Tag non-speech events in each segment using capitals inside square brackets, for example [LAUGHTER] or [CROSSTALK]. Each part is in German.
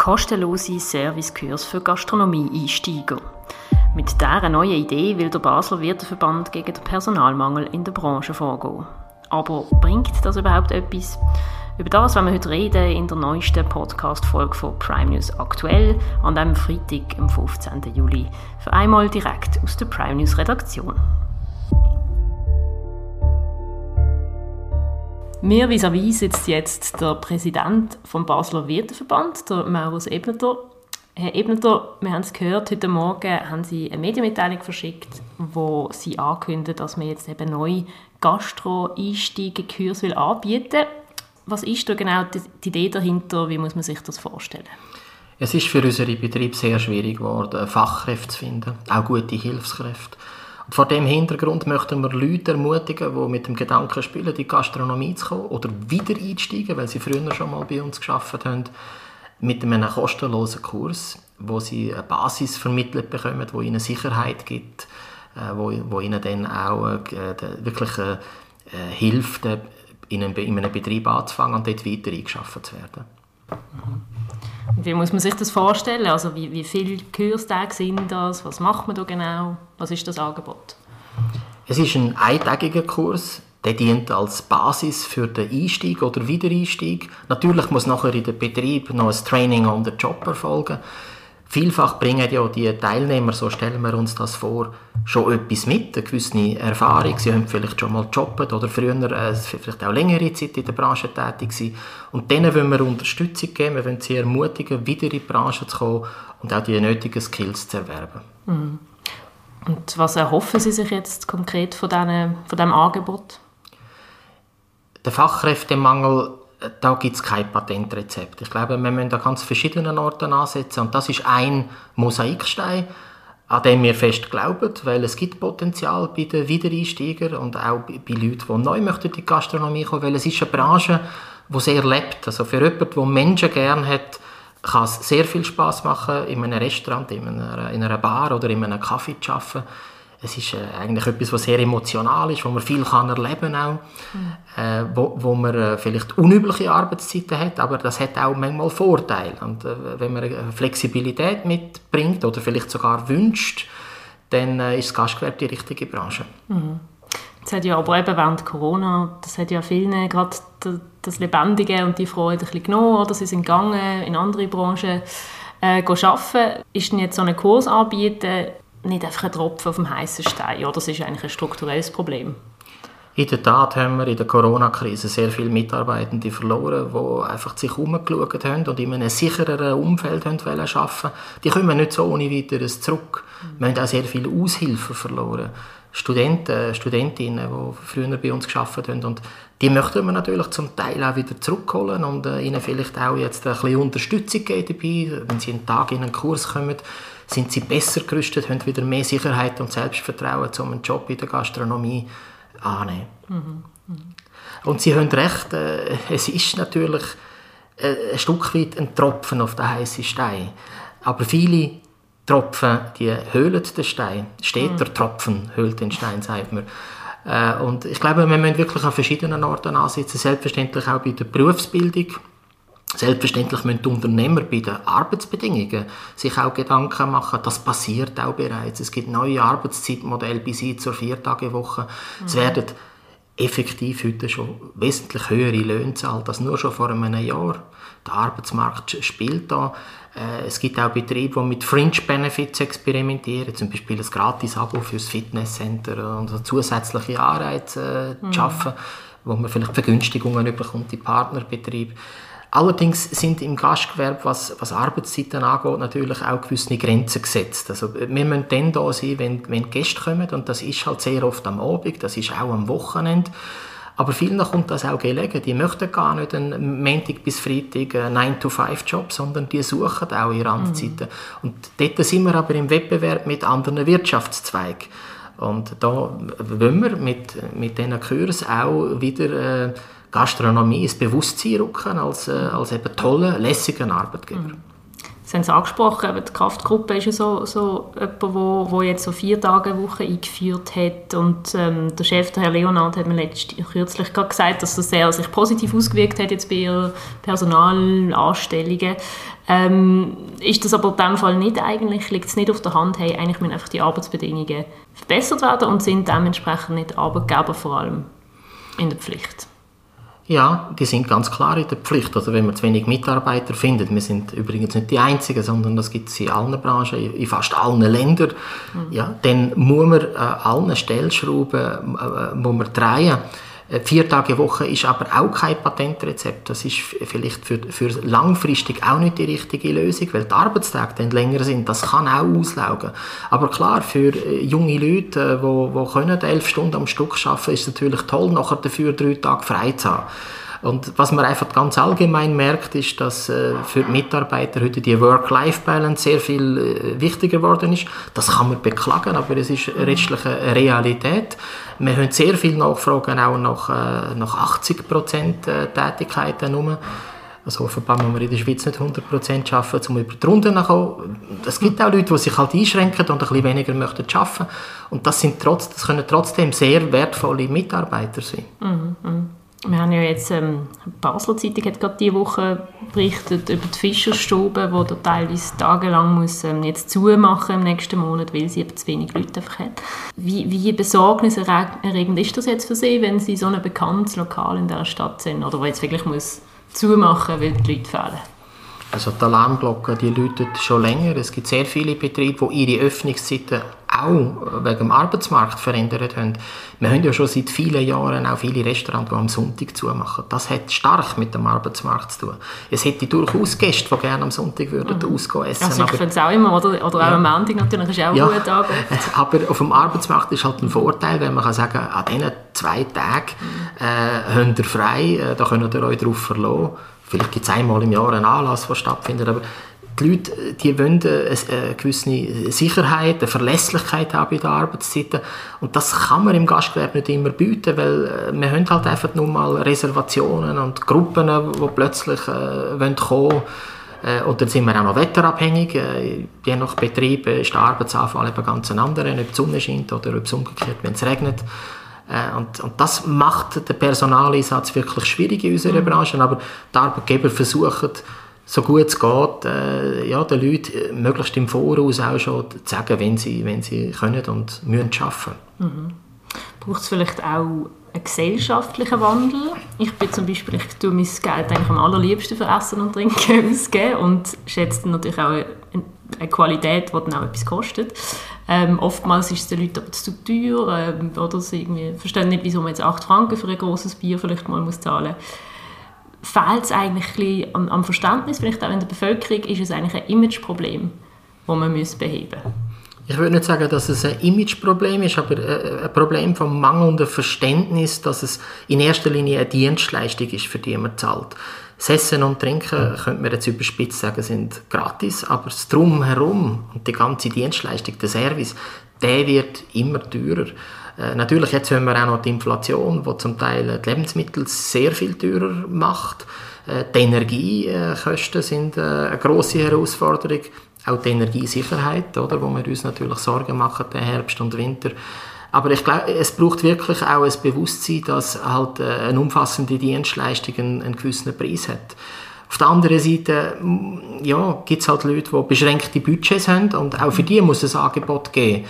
kostenlose Servicekurs für Gastronomie-Einsteiger. Mit dieser neuen Idee will der Basler Wirteverband gegen den Personalmangel in der Branche vorgehen. Aber bringt das überhaupt etwas? Über das wollen wir heute reden in der neuesten Podcast-Folge von Prime News aktuell an diesem Freitag, am 15. Juli. Für einmal direkt aus der Prime News Redaktion. Mir vis-à-vis sitzt jetzt der Präsident vom Basler Wirteverband, der Maurus Ebneter. Herr Ebneter, wir haben es gehört, heute Morgen haben Sie eine Medienmitteilung verschickt, wo Sie ankündigen, dass man jetzt eben neu Gastro-Einsteigen-Kurs anbieten will. Was ist da genau die Idee dahinter? Wie muss man sich das vorstellen? Es ist für unsere Betriebe sehr schwierig geworden, Fachkräfte zu finden, auch gute Hilfskräfte. Vor dem Hintergrund möchten wir Leute ermutigen, die mit dem Gedanken spielen, in die Gastronomie zu kommen oder wieder einsteigen, weil sie früher schon mal bei uns geschafft haben, mit einem kostenlosen Kurs, wo sie eine Basis vermittelt bekommen, wo ihnen Sicherheit gibt, äh, wo, wo ihnen dann auch äh, wirklich äh, hilft, in einem, in einem Betrieb anzufangen und dort weiter eingeschafft zu werden. Mhm. Wie muss man sich das vorstellen? Also wie, wie viele Kurstage sind das? Was macht man da genau? Was ist das Angebot? Es ist ein eintägiger Kurs. Der dient als Basis für den Einstieg oder Wiedereinstieg. Natürlich muss nachher in den Betrieb noch ein Training on the Job erfolgen. Vielfach bringen ja die Teilnehmer, so stellen wir uns das vor, schon etwas mit, eine gewisse Erfahrung. Sie haben vielleicht schon mal gejobbt oder früher äh, vielleicht auch längere Zeit in der Branche tätig sein. Und denen wollen wir Unterstützung geben, wir wollen sie ermutigen, wieder in die Branche zu kommen und auch die nötigen Skills zu erwerben. Mhm. Und was erhoffen Sie sich jetzt konkret von, diesen, von diesem Angebot? Der Fachkräftemangel da gibt es kein Patentrezept. Ich glaube, wir müssen da ganz verschiedenen Orten ansetzen und das ist ein Mosaikstein, an dem wir fest glauben, weil es gibt Potenzial bei den Wiedereinsteigern und auch bei Leuten, die neu möchten in die Gastronomie kommen, weil es ist eine Branche, die sehr lebt. Also für jemanden, der Menschen gerne hat, kann es sehr viel Spaß machen, in einem Restaurant, in einer, in einer Bar oder in einem Kaffee zu arbeiten es ist äh, eigentlich etwas, was sehr emotional ist, wo man viel kann erleben auch, mhm. äh, wo, wo man äh, vielleicht unübliche Arbeitszeiten hat, aber das hat auch manchmal Vorteile. Und äh, wenn man Flexibilität mitbringt oder vielleicht sogar wünscht, dann äh, ist das Gastgewerbe die richtige Branche. Mhm. Das hat ja aber eben während Corona, das hat ja vielen gerade das Lebendige und die Freude ein bisschen genommen, oder sie sind gegangen in andere Branchen äh, arbeiten. Ist denn jetzt so ein Kurs anbieten nicht einfach ein Tropfen auf dem heißen Stein. Ja, das ist eigentlich ein strukturelles Problem. In der Tat haben wir in der Corona-Krise sehr viele Mitarbeitende verloren, die einfach sich umgeschaut haben und in einem sichereren Umfeld arbeiten wollten. Die kommen nicht so ohne weiteres zurück. Wir haben auch sehr viele Aushilfen verloren. Studenten, Studentinnen, die früher bei uns gearbeitet haben. Und die möchten wir natürlich zum Teil auch wieder zurückholen und äh, ihnen vielleicht auch jetzt ein bisschen Unterstützung geben dabei, wenn sie einen Tag in einen Kurs kommen sind sie besser gerüstet, haben wieder mehr Sicherheit und Selbstvertrauen, um einen Job in der Gastronomie anzunehmen. Mhm. Mhm. Und Sie haben recht, äh, es ist natürlich äh, ein Stück weit ein Tropfen auf den heißen Stein. Aber viele Tropfen, die höhlen den Stein. Steht der mhm. Tropfen, höhlt den Stein, sagt man. Äh, und ich glaube, wir müssen wirklich an verschiedenen Orten ansetzen, selbstverständlich auch bei der Berufsbildung. Selbstverständlich müssen die Unternehmer bei den Arbeitsbedingungen sich auch Gedanken machen. Das passiert auch bereits. Es gibt neue Arbeitszeitmodelle bis hin zur Viertagewoche. Mhm. Es werden effektiv heute schon wesentlich höhere Löhne zahlt als nur schon vor einem Jahr. Der Arbeitsmarkt spielt da. Äh, es gibt auch Betriebe, die mit Fringe Benefits experimentieren, zum Beispiel ein Gratis-Abo fürs Fitnesscenter und zusätzliche Anreize äh, mhm. schaffen, wo man vielleicht Vergünstigungen bekommt, die Partnerbetriebe. Allerdings sind im Gastgewerbe, was, was Arbeitszeiten angeht, natürlich auch gewisse Grenzen gesetzt. Also wir müssen dann da sein, wenn, wenn Gäste kommen und das ist halt sehr oft am Abend, das ist auch am Wochenende. Aber vielen kommt das auch gelegen. Die möchten gar nicht einen Montag bis Freitag einen 9-to-5-Job, sondern die suchen auch ihre Randzeiten. Mhm. Und dort sind wir aber im Wettbewerb mit anderen Wirtschaftszweigen. Und da wollen wir mit, mit diesen Kursen auch wieder... Äh, Gastronomie ins Bewusstsein rücken als, äh, als eben toller, lässiger Arbeitgeber. Mhm. Sie haben es angesprochen, die Kraftgruppe ist ja so, so jemand, wo, wo jetzt so vier Tage eine Woche eingeführt hat und ähm, der Chef, der Herr Leonard, hat mir letztlich, kürzlich gerade gesagt, dass das sehr sich positiv ausgewirkt hat jetzt bei ihren Personalanstellungen. Ähm, ist das aber in diesem Fall nicht eigentlich, liegt es nicht auf der Hand, hey, eigentlich müssen einfach die Arbeitsbedingungen verbessert werden und sind dementsprechend nicht Arbeitgeber vor allem in der Pflicht? Ja, die sind ganz klar in der Pflicht. Also wenn man zu wenig Mitarbeiter findet, wir sind übrigens nicht die Einzigen, sondern das gibt es in allen Branchen, in fast allen Ländern, mhm. ja, dann muss man äh, allen Stellschrauben äh, muss man drehen. Äh, vier Tage Woche ist aber auch kein Patentrezept. Das ist vielleicht für, für langfristig auch nicht die richtige Lösung, weil die Arbeitstage dann länger sind. Das kann auch auslaugen. Aber klar, für äh, junge Leute, die wo, wo können elf Stunden am Stück arbeiten, ist es natürlich toll, nachher dafür drei Tage frei zu haben. Und was man einfach ganz allgemein merkt, ist, dass äh, für die Mitarbeiter heute die Work-Life-Balance sehr viel äh, wichtiger geworden ist. Das kann man beklagen, aber es ist letztlich eine Realität. Wir haben sehr viele Nachfragen auch nach, äh, nach 80 Prozent Tätigkeiten nur. Also offenbar muss man in der Schweiz nicht 100% arbeiten, um über die Runden zu kommen. Es gibt auch Leute, die sich halt einschränken und ein bisschen weniger möchten arbeiten. Und das, sind trotz, das können trotzdem sehr wertvolle Mitarbeiter sein. Mhm. Wir haben ja jetzt, ähm, Basler Zeitung hat gerade diese Woche berichtet über die Fischerstube, die da teilweise tagelang muss, ähm, jetzt zumachen im nächsten Monat, weil sie eben zu wenig Leute einfach hat. Wie, wie besorgniserregend ist das jetzt für Sie, wenn Sie so ein bekanntes Lokal in dieser Stadt sind oder wo jetzt wirklich muss zumachen, weil die Leute fehlen? Also die Alarmglocke, die läutet schon länger. Es gibt sehr viele Betriebe, die ihre Öffnungszeiten auch wegen dem Arbeitsmarkt verändert haben. Wir haben ja schon seit vielen Jahren auch viele Restaurants, die am Sonntag zumachen. Das hat stark mit dem Arbeitsmarkt zu tun. Es hätte durchaus Gäste, die gerne am Sonntag würden mhm. ausgehen essen. Also ich finde es auch immer, oder, oder ja. auch am Montag natürlich, ist auch ja. gut Tag. [LAUGHS] Aber auf dem Arbeitsmarkt ist halt ein Vorteil, wenn man kann sagen an diesen zwei Tagen mhm. äh, habt ihr frei, äh, da könnt ihr euch darauf verlassen Vielleicht gibt es einmal im Jahr einen Anlass, der stattfindet, aber die Leute die wollen eine gewisse Sicherheit, eine Verlässlichkeit haben bei den Arbeitszeiten und das kann man im Gastgewerbe nicht immer bieten, weil äh, wir haben halt einfach nur mal Reservationen und Gruppen, die plötzlich äh, wollen kommen äh, und dann sind wir auch noch wetterabhängig. Äh, je nach Betrieb ist der Arbeitsanfall eben ganz ein anderer, ob die Sonne scheint oder ob es umgekehrt, wenn es regnet. Äh, und, und, das macht den Personaleinsatz wirklich schwierig in unserer mhm. Branche, aber die Arbeitgeber versuchen, so gut es geht, äh, ja, den Leuten äh, möglichst im Voraus auch schon zu sagen, wenn sie, wenn sie können und müssen arbeiten. Mhm. Braucht es vielleicht auch einen gesellschaftlichen Wandel? Ich bin zum Beispiel, ich tue mein Geld eigentlich am allerliebsten für Essen und Trinken [LAUGHS] ausgeben und schätze natürlich auch eine, Qualität, die dann auch etwas kostet. Ähm, oftmals ist es den Leuten aber zu teuer ähm, oder sie irgendwie verstehen nicht, wieso man jetzt 8 Franken für ein großes Bier vielleicht mal muss zahlen muss. Fehlt es eigentlich ein am, am, Verständnis, vielleicht auch in der Bevölkerung, ist es eigentlich ein Imageproblem, das man muss beheben muss? Ich würde nicht sagen, dass es ein Imageproblem ist, aber äh, ein Problem vom mangelnden Verständnis, dass es in erster Linie eine Dienstleistung ist, für die man zahlt. Das Essen und Trinken, könnte man jetzt überspitzt sagen, sind gratis, aber das Drumherum und die ganze Dienstleistung, der Service, der wird immer teurer. Äh, natürlich, jetzt haben wir auch noch die Inflation, die zum Teil die Lebensmittel sehr viel teurer macht. Äh, die Energiekosten sind äh, eine grosse Herausforderung. Auch die Energiesicherheit, oder, wo wir uns natürlich Sorgen machen, den Herbst und Winter. Aber ich glaube, es braucht wirklich auch ein Bewusstsein, dass halt äh, eine umfassende Dienstleistung einen, einen gewissen Preis hat. Auf der anderen Seite ja, gibt es halt Leute, die beschränkte Budgets haben und auch für die muss es Angebot geben.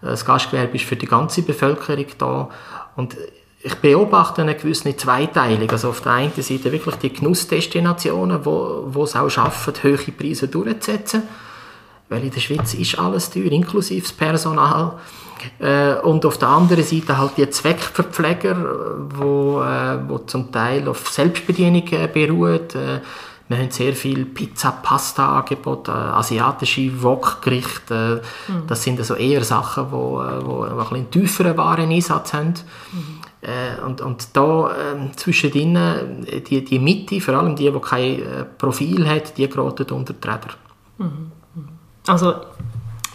Das Gastgewerbe ist für die ganze Bevölkerung da und ich beobachte eine gewisse Zweiteilung. Also auf der einen Seite wirklich die Genussdestinationen, wo es auch schaffen, hohe Preise durchzusetzen. Weil in der Schweiz ist alles teuer, inklusive das Personal. Äh, und auf der anderen Seite halt die Zweckverpfleger, wo, äh, wo zum Teil auf Selbstbedienung äh, beruht. Äh, wir haben sehr viel Pizza, Pasta Angebot, äh, asiatische Wokgerichte. Äh, mhm. Das sind also eher Sachen, wo, äh, wo, wo ein einen tieferen Wareneinsatz haben. Mhm. Äh, und, und da äh, zwischen ihnen, die, die Mitte, vor allem die, die kein Profil hat, die geraten unter die Räder. Mhm. mhm. Also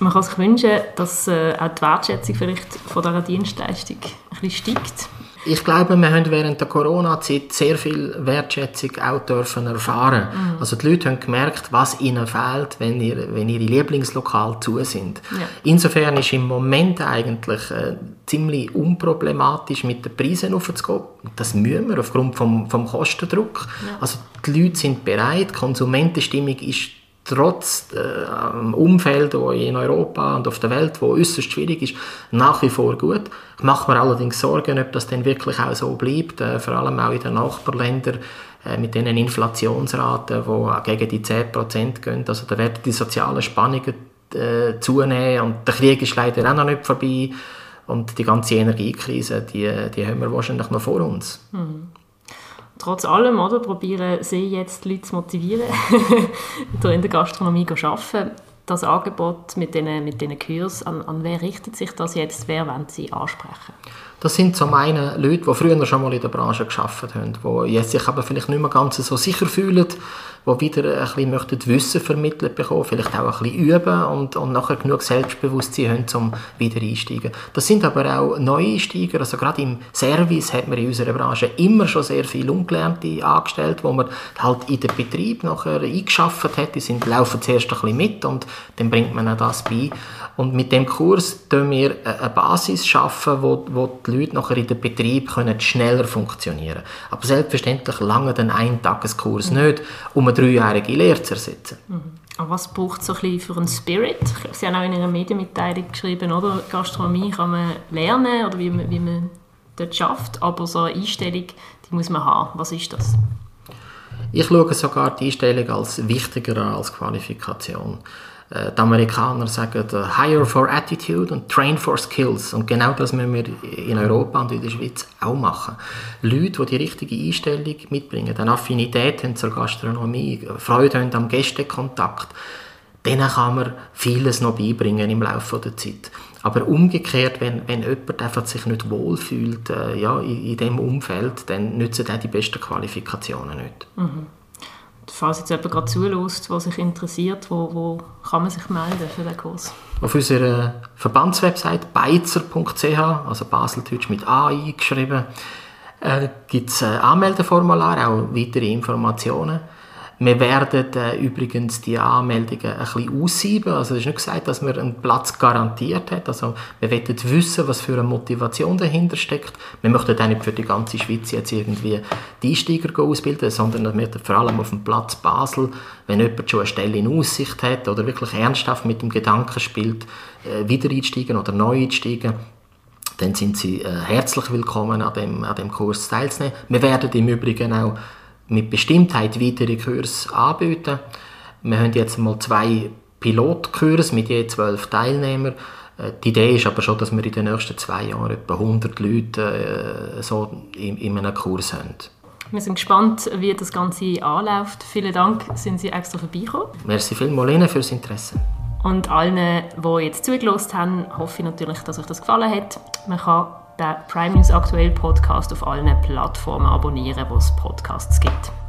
man kann sich wünschen, dass äh, auch die Wertschätzung vielleicht von dieser Dienstleistung ein bisschen steigt. Ich glaube, wir haben während der Corona-Zeit sehr viel Wertschätzung auch dürfen erfahren. Mhm. Also die Leute haben gemerkt, was ihnen fehlt, wenn, ihr, wenn ihre Lieblingslokale zu sind. Ja. Insofern ist im Moment eigentlich äh, ziemlich unproblematisch mit den Preisen aufzugehen. Das müssen wir aufgrund vom, vom Kostendruck. Ja. Also die Leute sind bereit, die Konsumentenstimmung ist trotz äh, Umfeld wo in Europa und auf der Welt, wo äußerst schwierig ist, nach wie vor gut. Ich mache mir allerdings Sorgen, ob das denn wirklich auch so bleibt, äh, vor allem auch in den Nachbarländern äh, mit den Inflationsraten, die gegen die 10% gehen. Also da werden die sozialen Spannungen äh, zunehmen und der Krieg ist leider auch noch nicht vorbei und die ganze Energiekrise, die, die haben wir wahrscheinlich noch vor uns. Mhm trotz allem, oder, probieren sie jetzt die Leute zu motivieren, [LAUGHS] in der Gastronomie zu arbeiten. Das Angebot mit diesen mit den Kurs, an, an wer richtet sich das jetzt? Wer wollen Sie ansprechen? Das sind zum einen Leute, die früher schon mal in der Branche geschafft haben, die jetzt sich aber vielleicht nicht mehr ganz so sicher fühlen, die wieder ein bisschen möchten Wissen vermittelt bekommen, vielleicht auch ein bisschen üben und, und nachher genug Selbstbewusstsein haben, um wieder einsteigen. Das sind aber auch Neueinsteiger, also gerade im Service hat man in unserer Branche immer schon sehr viele Ungelernte angestellt, wo man halt in den Betrieb nachher eingeschafft hat, die sind, laufen zuerst ein bisschen mit und dann bringt man auch das bei. Und mit dem Kurs schaffen wir eine Basis schaffen, wo, wo die Leute nachher in den Betrieb können schneller funktionieren können. Aber selbstverständlich lange den Eintageskurs mhm. nicht, um eine dreijährige Lehre zu ersetzen. Mhm. Aber was braucht es so ein bisschen für einen Spirit? Sie haben auch in einer Medienmitteilung geschrieben, oder? Gastronomie kann man lernen oder wie man, wie man dort schafft, aber so eine Einstellung, die muss man haben. Was ist das? Ich schaue sogar die Einstellung als wichtiger als Qualifikation. Äh, die Amerikaner sagen hire for attitude und train for skills. Und genau das müssen wir in Europa und in der Schweiz auch machen. Leute, die die richtige Einstellung mitbringen, eine Affinität haben zur Gastronomie, Freude haben am Gästekontakt, denen kann man vieles noch beibringen im Laufe der Zeit. Aber umgekehrt, wenn, wenn jemand einfach sich nicht wohlfühlt äh, ja, in, in dem Umfeld, dann nützen auch die besten Qualifikationen nicht. Mhm falls jetzt jemand gerade zulässt, der sich interessiert, wo, wo kann man sich melden für den Kurs? Auf unserer Verbandswebsite beizer.ch, also Baseldeutsch mit AI geschrieben, äh, gibt es ein Anmeldeformular, auch weitere Informationen. Wir werden äh, übrigens die Anmeldungen ein bisschen aussieben. Also es ist nicht gesagt, dass man einen Platz garantiert hat. Also wir wollen wissen, was für eine Motivation dahinter steckt. Wir möchten auch nicht für die ganze Schweiz jetzt irgendwie die Einsteiger ausbilden, sondern wir vor allem auf dem Platz Basel, wenn jemand schon eine Stelle in Aussicht hat oder wirklich ernsthaft mit dem Gedanken spielt, äh, wieder einsteigen oder neu einsteigen, dann sind Sie äh, herzlich willkommen, an dem, an dem Kurs teilzunehmen. Wir werden im Übrigen auch mit Bestimmtheit weitere Kurse anbieten. Wir haben jetzt mal zwei Pilotkurse mit je zwölf Teilnehmern. Äh, die Idee ist aber schon, dass wir in den nächsten zwei Jahren etwa 100 Leute äh, so in, in einem Kurs haben. Wir sind gespannt, wie das Ganze anläuft. Vielen Dank, sind Sie extra vorbeigekommen. Merci vielmals Ihnen fürs Interesse. Und allen, die jetzt zugelassen haben, hoffe ich natürlich, dass euch das gefallen hat. Man kann den Prime News Aktuell Podcast auf allen Plattformen abonnieren, wo es Podcasts gibt.